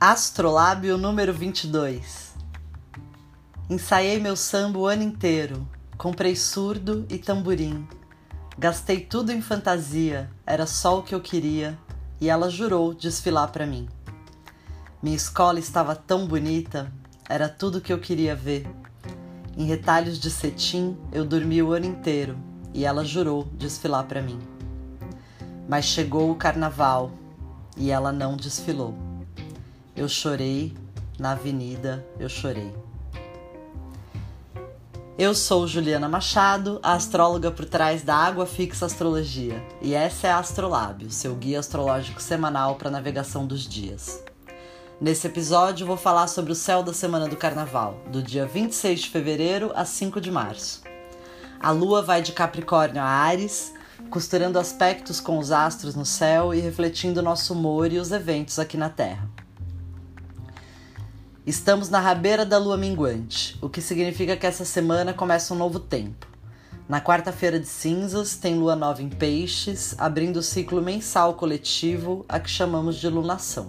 Astrolábio número 22. Ensaiei meu samba o ano inteiro. Comprei surdo e tamborim. Gastei tudo em fantasia, era só o que eu queria, e ela jurou desfilar para mim. Minha escola estava tão bonita, era tudo o que eu queria ver. Em retalhos de cetim, eu dormi o ano inteiro, e ela jurou desfilar para mim. Mas chegou o carnaval, e ela não desfilou. Eu chorei, na avenida eu chorei. Eu sou Juliana Machado, a astróloga por trás da Água Fixa Astrologia, e essa é a Astrolábio, seu guia astrológico semanal para navegação dos dias. Nesse episódio vou falar sobre o céu da semana do carnaval, do dia 26 de fevereiro a 5 de março. A lua vai de Capricórnio a Ares, costurando aspectos com os astros no céu e refletindo nosso humor e os eventos aqui na Terra. Estamos na rabeira da lua minguante, o que significa que essa semana começa um novo tempo. Na quarta-feira de cinzas, tem lua nova em peixes, abrindo o ciclo mensal coletivo, a que chamamos de lunação.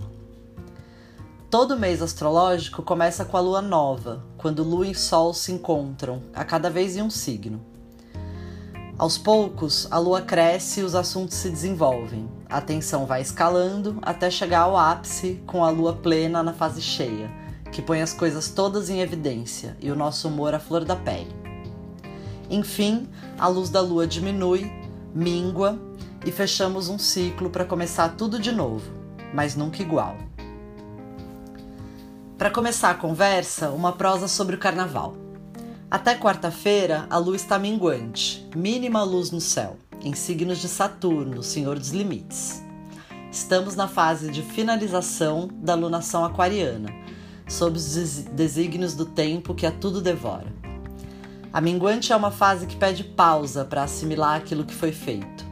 Todo mês astrológico começa com a lua nova, quando lua e sol se encontram, a cada vez em um signo. Aos poucos, a lua cresce e os assuntos se desenvolvem. A tensão vai escalando até chegar ao ápice com a lua plena na fase cheia que põe as coisas todas em evidência e o nosso humor à flor da pele. Enfim, a luz da lua diminui, mingua e fechamos um ciclo para começar tudo de novo, mas nunca igual. Para começar a conversa, uma prosa sobre o carnaval. Até quarta-feira, a lua está minguante, mínima luz no céu, em signos de Saturno, senhor dos limites. Estamos na fase de finalização da lunação aquariana, sob os desígnios do tempo que a tudo devora. A minguante é uma fase que pede pausa para assimilar aquilo que foi feito.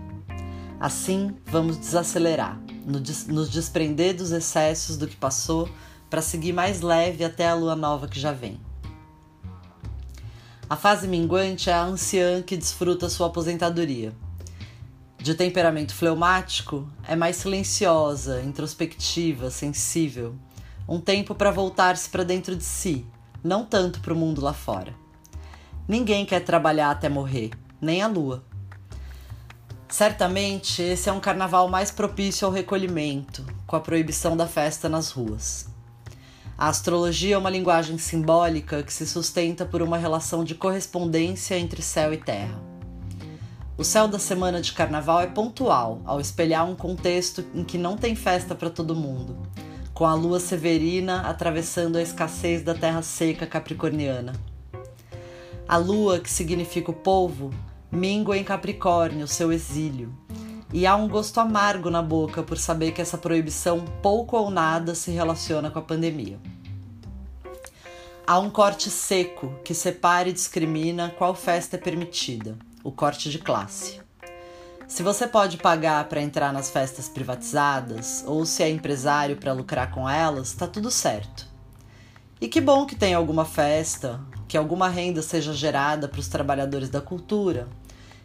Assim, vamos desacelerar, nos desprender dos excessos do que passou para seguir mais leve até a lua nova que já vem. A fase minguante é a anciã que desfruta sua aposentadoria. De temperamento fleumático, é mais silenciosa, introspectiva, sensível um tempo para voltar-se para dentro de si, não tanto para o mundo lá fora. Ninguém quer trabalhar até morrer, nem a lua. Certamente esse é um carnaval mais propício ao recolhimento, com a proibição da festa nas ruas. A astrologia é uma linguagem simbólica que se sustenta por uma relação de correspondência entre céu e terra. O céu da semana de carnaval é pontual, ao espelhar um contexto em que não tem festa para todo mundo, com a lua severina atravessando a escassez da terra seca capricorniana. A lua, que significa o povo, mingua em Capricórnio, seu exílio, e há um gosto amargo na boca por saber que essa proibição pouco ou nada se relaciona com a pandemia. Há um corte seco que separa e discrimina qual festa é permitida, o corte de classe. Se você pode pagar para entrar nas festas privatizadas ou se é empresário para lucrar com elas, tá tudo certo. E que bom que tem alguma festa, que alguma renda seja gerada para os trabalhadores da cultura,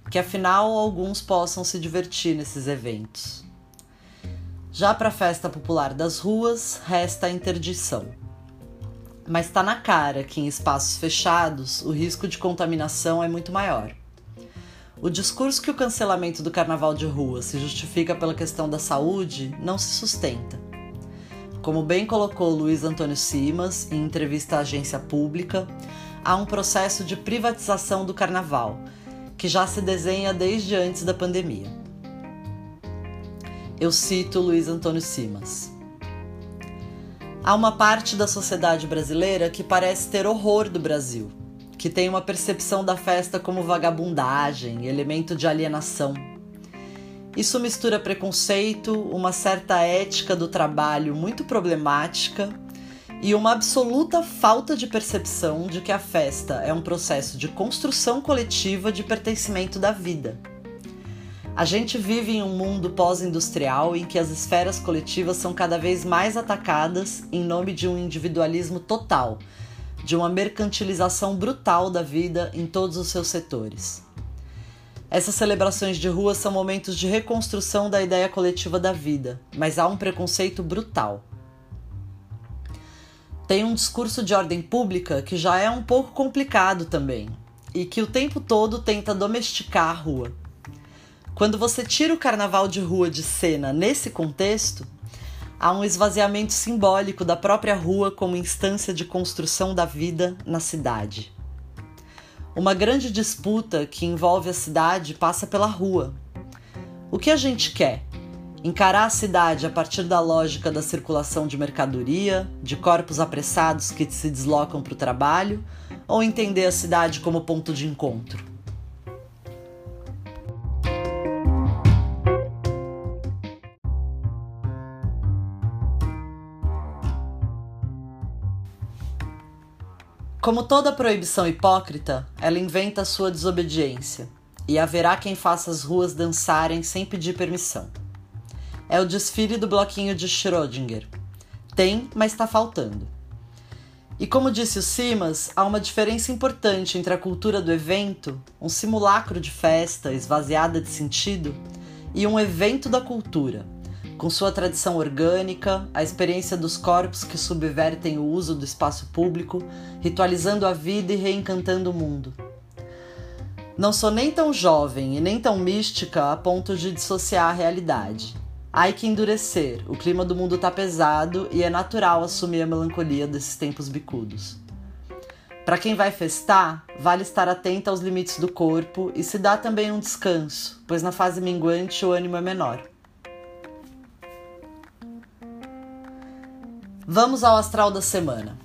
que afinal alguns possam se divertir nesses eventos. Já para a festa popular das ruas, resta a interdição. Mas está na cara que em espaços fechados o risco de contaminação é muito maior. O discurso que o cancelamento do carnaval de rua se justifica pela questão da saúde não se sustenta. Como bem colocou Luiz Antônio Simas em entrevista à agência pública, há um processo de privatização do carnaval, que já se desenha desde antes da pandemia. Eu cito Luiz Antônio Simas. Há uma parte da sociedade brasileira que parece ter horror do Brasil que tem uma percepção da festa como vagabundagem, elemento de alienação. Isso mistura preconceito, uma certa ética do trabalho muito problemática e uma absoluta falta de percepção de que a festa é um processo de construção coletiva de pertencimento da vida. A gente vive em um mundo pós-industrial em que as esferas coletivas são cada vez mais atacadas em nome de um individualismo total de uma mercantilização brutal da vida em todos os seus setores. Essas celebrações de rua são momentos de reconstrução da ideia coletiva da vida, mas há um preconceito brutal. Tem um discurso de ordem pública que já é um pouco complicado também e que o tempo todo tenta domesticar a rua. Quando você tira o carnaval de rua de cena nesse contexto, há um esvaziamento simbólico da própria rua como instância de construção da vida na cidade. Uma grande disputa que envolve a cidade passa pela rua. O que a gente quer? Encarar a cidade a partir da lógica da circulação de mercadoria, de corpos apressados que se deslocam para o trabalho, ou entender a cidade como ponto de encontro? Como toda proibição hipócrita, ela inventa sua desobediência, e haverá quem faça as ruas dançarem sem pedir permissão. É o desfile do bloquinho de Schrödinger. Tem, mas está faltando. E como disse o Simas, há uma diferença importante entre a cultura do evento, um simulacro de festa esvaziada de sentido, e um evento da cultura, com sua tradição orgânica, a experiência dos corpos que subvertem o uso do espaço público, ritualizando a vida e reencantando o mundo. Não sou nem tão jovem e nem tão mística a ponto de dissociar a realidade. Há que endurecer, o clima do mundo está pesado e é natural assumir a melancolia desses tempos bicudos. Para quem vai festar, vale estar atento aos limites do corpo e se dá também um descanso, pois na fase minguante o ânimo é menor. Vamos ao astral da semana.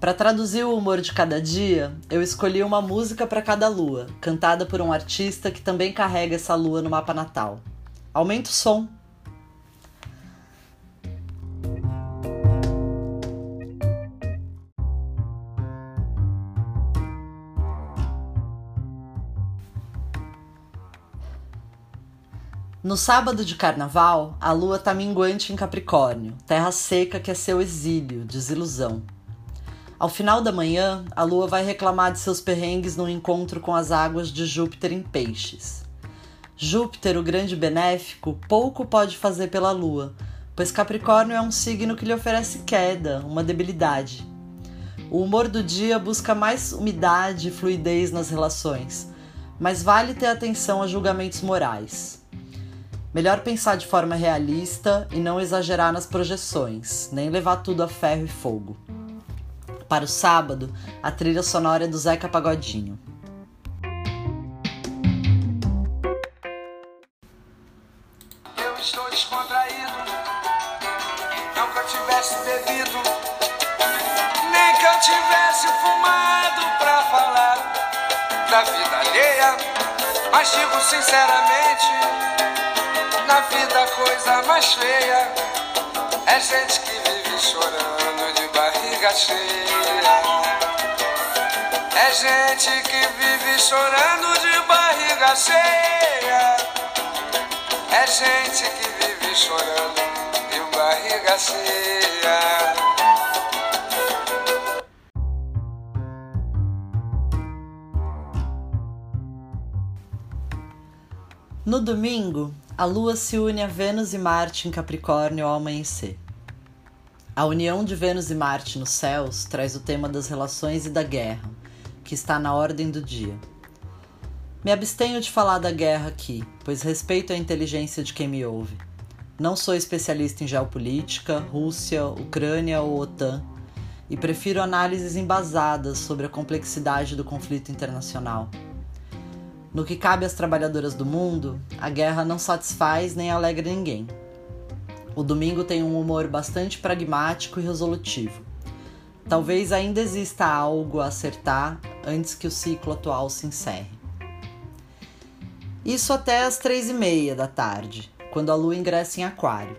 Para traduzir o humor de cada dia, eu escolhi uma música para cada lua, cantada por um artista que também carrega essa lua no mapa natal. Aumenta o som. No sábado de carnaval, a lua tá minguante em Capricórnio, terra seca que é seu exílio, desilusão. Ao final da manhã, a lua vai reclamar de seus perrengues no encontro com as águas de Júpiter em Peixes. Júpiter, o grande benéfico, pouco pode fazer pela lua, pois Capricórnio é um signo que lhe oferece queda, uma debilidade. O humor do dia busca mais umidade e fluidez nas relações, mas vale ter atenção a julgamentos morais. Melhor pensar de forma realista e não exagerar nas projeções, nem levar tudo a ferro e fogo. Para o sábado, a trilha sonora é do Zeca Pagodinho. Eu estou descontraído, não que eu tivesse bebido, nem que eu tivesse fumado pra falar da vida alheia, mas digo sinceramente na vida coisa mais feia é gente que vive chorando de barriga cheia. É gente que vive chorando de barriga cheia. É gente que vive chorando de barriga cheia. No domingo, a Lua se une a Vênus e Marte em Capricórnio ao amanhecer. A união de Vênus e Marte nos céus traz o tema das relações e da guerra, que está na ordem do dia. Me abstenho de falar da guerra aqui, pois respeito a inteligência de quem me ouve. Não sou especialista em geopolítica, Rússia, Ucrânia ou OTAN, e prefiro análises embasadas sobre a complexidade do conflito internacional. No que cabe às trabalhadoras do mundo, a guerra não satisfaz nem alegra ninguém. O domingo tem um humor bastante pragmático e resolutivo. Talvez ainda exista algo a acertar antes que o ciclo atual se encerre. Isso até às três e meia da tarde, quando a lua ingressa em Aquário.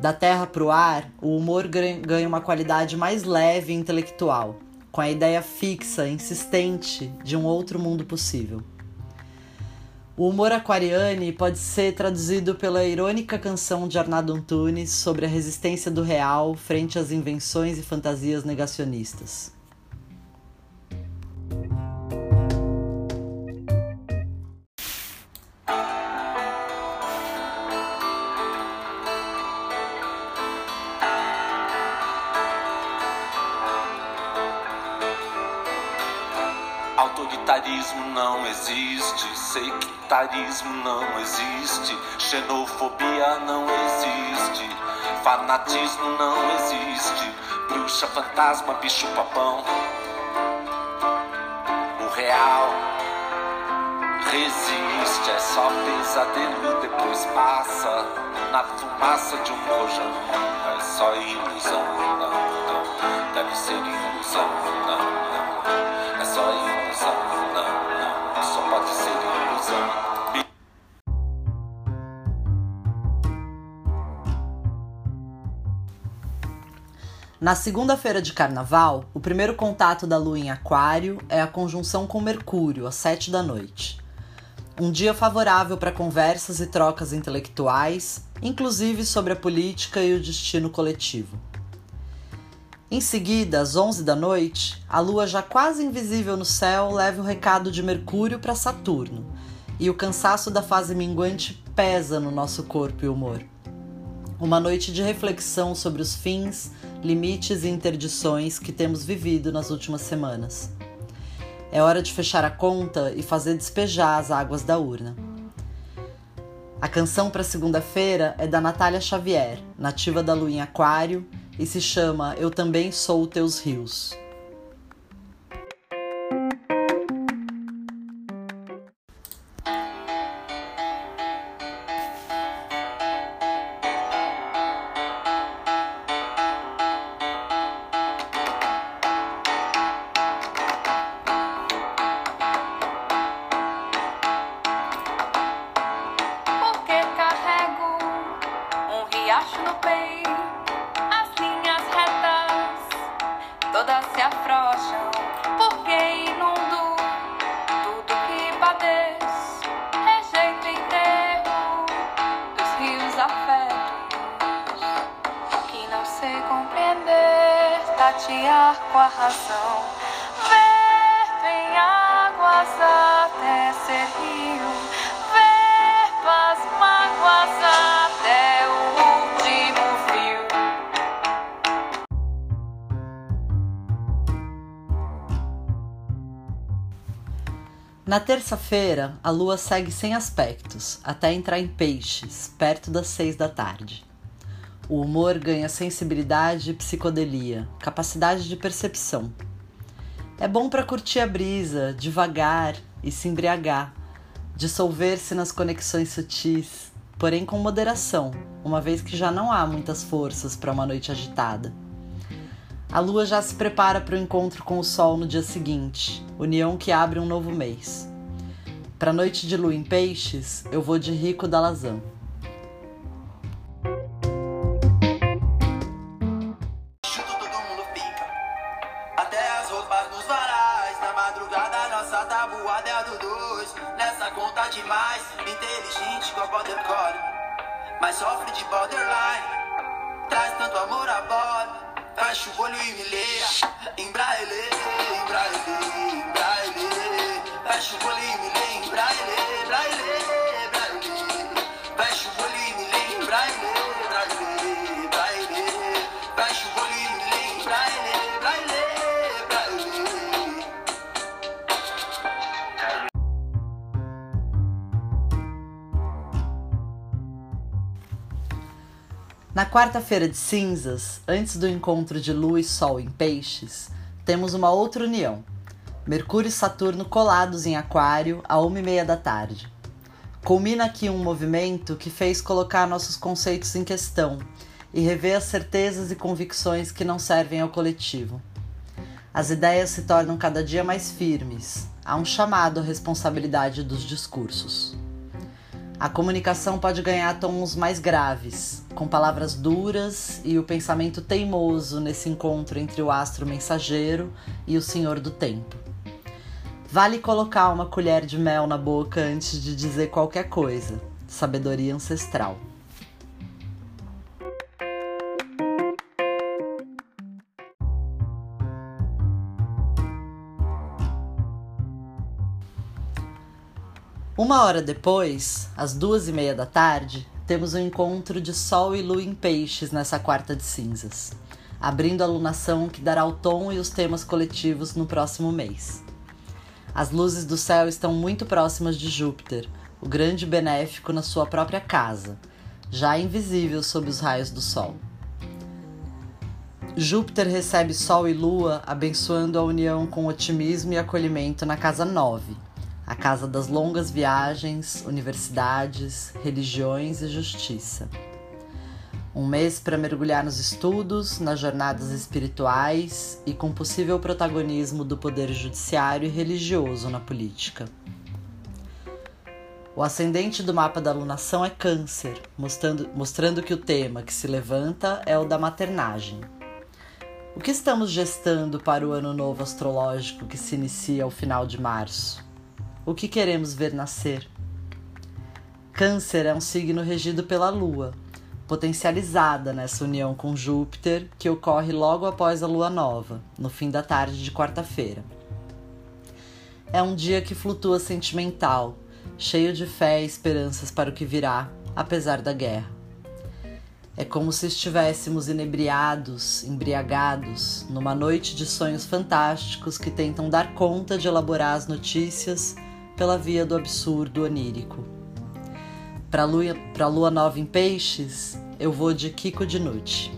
Da terra para o ar, o humor ganha uma qualidade mais leve e intelectual, com a ideia fixa, insistente de um outro mundo possível. O humor aquariane pode ser traduzido pela irônica canção de Arnaldo Antunes sobre a resistência do real frente às invenções e fantasias negacionistas. Autoritarismo não existe, sectarismo não existe, xenofobia não existe, fanatismo não existe, bruxa, fantasma, bicho, papão. O real resiste, é só pesadelo e depois passa na fumaça de um rojão. É só ilusão, não, não, deve ser ilusão, não, não, é só ilusão, pode ser ilusão. Na segunda-feira de carnaval, o primeiro contato da lua em Aquário é a conjunção com Mercúrio, às sete da noite. Um dia favorável para conversas e trocas intelectuais, inclusive sobre a política e o destino coletivo. Em seguida, às 11 da noite, a lua já quase invisível no céu leva o recado de Mercúrio para Saturno, e o cansaço da fase minguante pesa no nosso corpo e humor. Uma noite de reflexão sobre os fins, limites e interdições que temos vivido nas últimas semanas. É hora de fechar a conta e fazer despejar as águas da urna. A canção para segunda-feira é da Natália Xavier, nativa da lua em Aquário, e se chama Eu Também Sou Teus Rios. Na terça-feira, a lua segue sem aspectos, até entrar em peixes, perto das seis da tarde. O humor ganha sensibilidade e psicodelia, capacidade de percepção. É bom para curtir a brisa, devagar e se embriagar, dissolver-se nas conexões sutis, porém com moderação, uma vez que já não há muitas forças para uma noite agitada. A lua já se prepara para o encontro com o sol no dia seguinte, união que abre um novo mês. Para a noite de lua em peixes, eu vou de Rico da Lazan. É. Mas sofre de borderline. Traz tanto amor a bordo. Fecha o olho e me leia. Em braille, em braille, em braille. Fecha o olho e me leia. Em braille, Na quarta-feira de cinzas, antes do encontro de Lua e Sol em Peixes, temos uma outra união. Mercúrio e Saturno colados em Aquário a uma e meia da tarde. Culmina aqui um movimento que fez colocar nossos conceitos em questão e rever as certezas e convicções que não servem ao coletivo. As ideias se tornam cada dia mais firmes. Há um chamado à responsabilidade dos discursos. A comunicação pode ganhar tons mais graves, com palavras duras e o pensamento teimoso nesse encontro entre o astro mensageiro e o senhor do tempo. Vale colocar uma colher de mel na boca antes de dizer qualquer coisa. Sabedoria ancestral. Uma hora depois, às duas e meia da tarde, temos um encontro de Sol e Lua em Peixes nessa quarta de cinzas, abrindo a lunação que dará o tom e os temas coletivos no próximo mês. As luzes do céu estão muito próximas de Júpiter, o grande benéfico na sua própria casa, já invisível sob os raios do Sol. Júpiter recebe Sol e Lua, abençoando a união com otimismo e acolhimento na casa 9, a casa das longas viagens, universidades, religiões e justiça. Um mês para mergulhar nos estudos, nas jornadas espirituais e com possível protagonismo do poder judiciário e religioso na política. O ascendente do mapa da alunação é Câncer, mostrando, mostrando que o tema que se levanta é o da maternagem. O que estamos gestando para o ano novo astrológico que se inicia ao final de março? O que queremos ver nascer? Câncer é um signo regido pela Lua, potencializada nessa união com Júpiter, que ocorre logo após a lua nova, no fim da tarde de quarta-feira. É um dia que flutua sentimental, cheio de fé e esperanças para o que virá, apesar da guerra. É como se estivéssemos inebriados, embriagados, numa noite de sonhos fantásticos que tentam dar conta de elaborar as notícias pela via do absurdo onírico. Para lua, a lua nova em peixes, eu vou de Kiko de noite.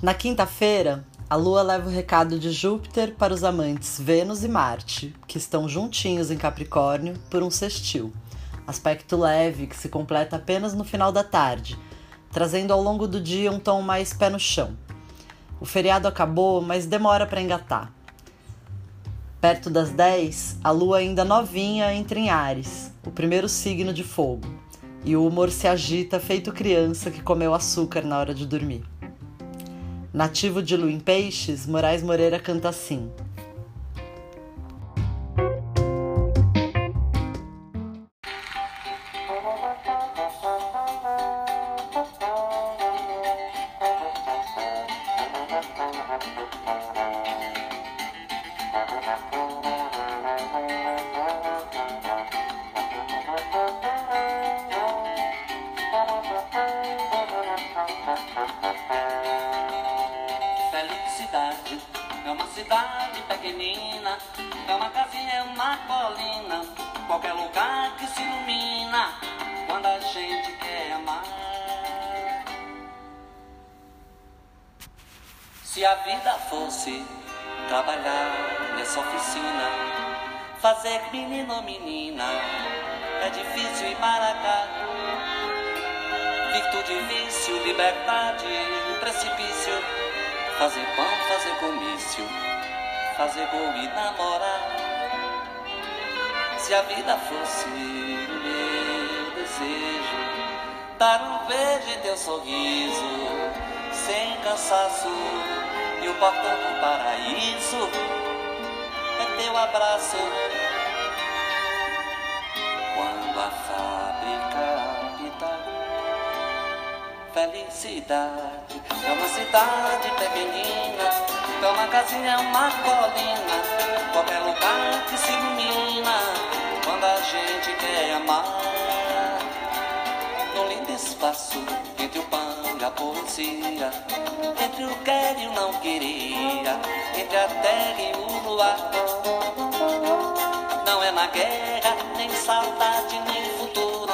Na quinta-feira, a Lua leva o recado de Júpiter para os amantes Vênus e Marte, que estão juntinhos em Capricórnio por um sextil, aspecto leve que se completa apenas no final da tarde, trazendo ao longo do dia um tom mais pé no chão. O feriado acabou, mas demora para engatar. Perto das 10, a lua ainda novinha entra em Ares, o primeiro signo de fogo, e o humor se agita feito criança que comeu açúcar na hora de dormir. Nativo de lua em peixes, Moraes Moreira canta assim: Se a vida fosse trabalhar nessa oficina, fazer menino ou menina, é difícil ir para cá. Virtude, vício, liberdade, precipício, fazer pão, fazer comício, fazer gol e namorar. Se a vida fosse meu desejo, dar um beijo em teu sorriso, sem cansaço, e o portão do paraíso é teu abraço. Quando a fábrica apitar, felicidade é uma cidade pequenina, é uma casinha, é uma colina, qualquer lugar que se ilumina quando a gente quer amar. No lindo espaço entre o pão e a poesia, entre o quer e o não queria, entre a terra e o luar. Não é na guerra, nem saudade, nem futuro.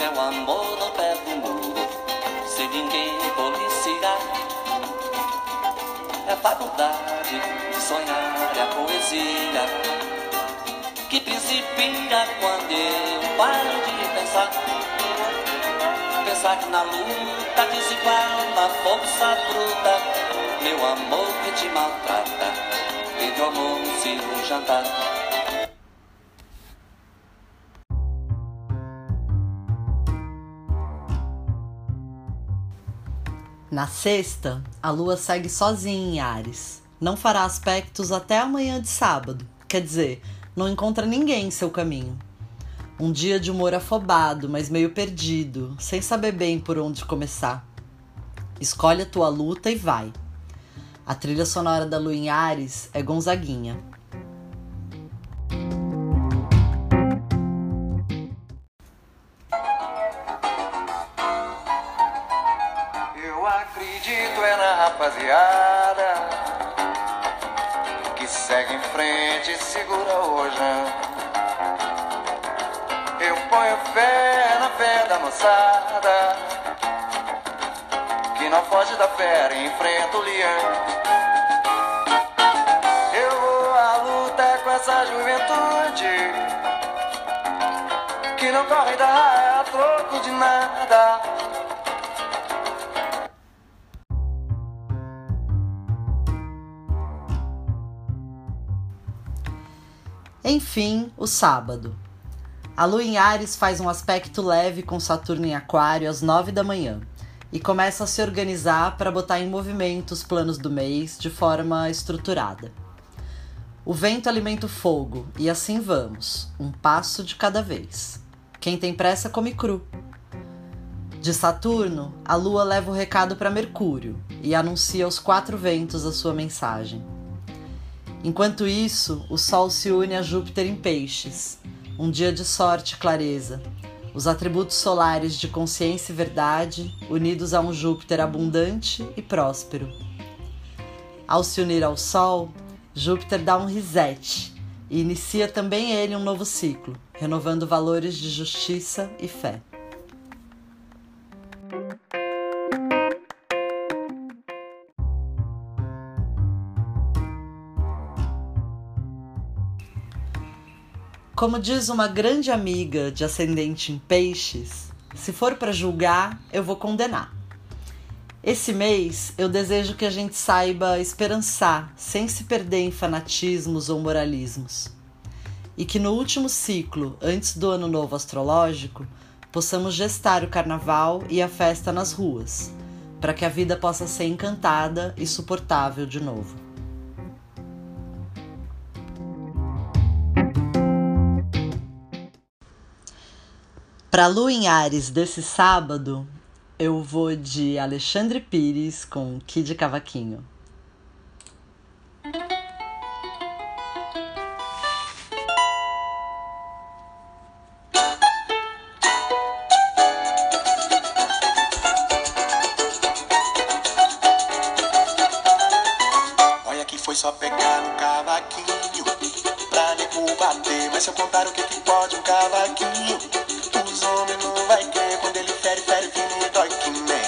É o amor no pé do muro, sem ninguém policiar. É faculdade de sonhar, é a poesia que principia quando eu paro de pensar apesar que na luta desigual na força bruta, meu amor que te maltrata, pede o amor se um jantar. Na sexta, a lua segue sozinha em Ares. Não fará aspectos até amanhã de sábado, quer dizer, não encontra ninguém em seu caminho. Um dia de humor afobado, mas meio perdido, sem saber bem por onde começar. Escolhe a tua luta e vai. A trilha sonora da Lua em Ares é Gonzaguinha. Fé da moçada que não foge da fera e enfrenta o leão. Eu vou à luta com essa juventude que não corre da raia a troco de nada. Enfim, o sábado. A lua em Ares faz um aspecto leve com Saturno em Aquário às 9 da manhã e começa a se organizar para botar em movimento os planos do mês de forma estruturada. O vento alimenta o fogo e assim vamos, um passo de cada vez. Quem tem pressa come cru. De Saturno, a lua leva o recado para Mercúrio e anuncia aos quatro ventos a sua mensagem. Enquanto isso, o Sol se une a Júpiter em Peixes, um dia de sorte e clareza, os atributos solares de consciência e verdade unidos a um Júpiter abundante e próspero. Ao se unir ao Sol, Júpiter dá um reset e inicia também ele um novo ciclo, renovando valores de justiça e fé. Como diz uma grande amiga de ascendente em peixes, se for para julgar, eu vou condenar. Esse mês eu desejo que a gente saiba esperançar sem se perder em fanatismos ou moralismos. E que no último ciclo, antes do ano novo astrológico, possamos gestar o carnaval e a festa nas ruas, para que a vida possa ser encantada e suportável de novo. Para Lua em Ares desse sábado, eu vou de Alexandre Pires com Kid Cavaquinho. Olha que foi só pegar no cavaquinho pra nego bater. Mas se eu contar o que, que pode um cavaquinho, os homens vai crer. Quando ele fere, fere, firme, dói que nem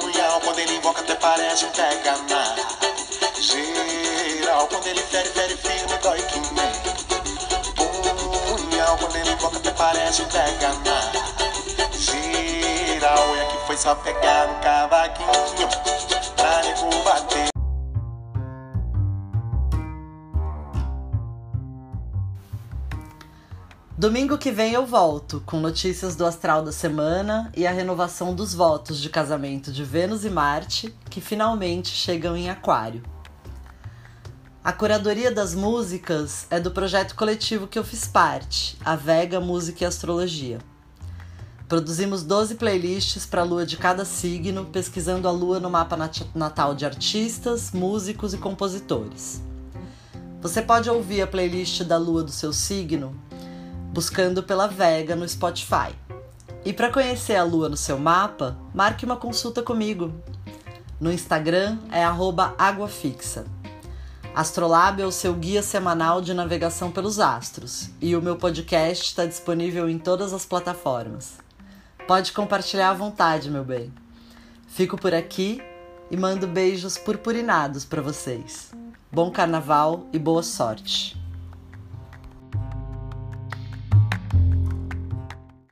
punhal. Quando ele invoca, até parece um pega na geral. Quando ele fere, fere, firme, dói que nem punhal. Quando ele invoca, até parece um pega na geral. Olha que foi só pegar no cavaquinho Domingo que vem eu volto com notícias do astral da semana e a renovação dos votos de casamento de Vênus e Marte, que finalmente chegam em Aquário. A curadoria das músicas é do projeto coletivo que eu fiz parte, a Vega Música e Astrologia. Produzimos 12 playlists para a lua de cada signo, pesquisando a lua no mapa nat- natal de artistas, músicos e compositores. Você pode ouvir a playlist da lua do seu signo buscando pela Vega no Spotify. E para conhecer a lua no seu mapa, marque uma consulta comigo. No Instagram é águafixa. Astrolab é o seu guia semanal de navegação pelos astros e o meu podcast está disponível em todas as plataformas. Pode compartilhar à vontade, meu bem. Fico por aqui e mando beijos purpurinados para vocês. Bom carnaval e boa sorte!